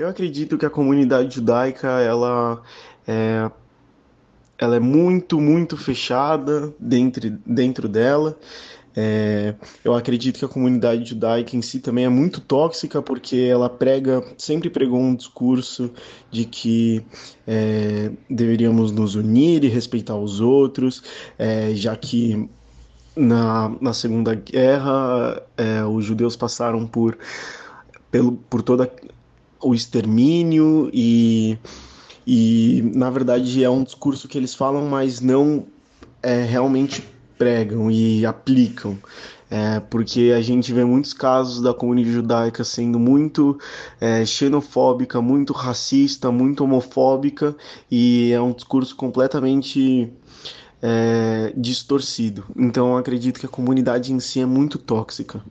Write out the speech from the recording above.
Eu acredito que a comunidade judaica ela é, ela é muito, muito fechada dentro, dentro dela. É, eu acredito que a comunidade judaica em si também é muito tóxica porque ela prega, sempre pregou um discurso de que é, deveríamos nos unir e respeitar os outros, é, já que na, na Segunda Guerra é, os judeus passaram por, pelo, por todo o extermínio e, e na verdade é um discurso que eles falam, mas não é, realmente pregam e aplicam. É, porque a gente vê muitos casos da comunidade judaica sendo muito é, xenofóbica, muito racista, muito homofóbica, e é um discurso completamente é, distorcido. Então, acredito que a comunidade em si é muito tóxica.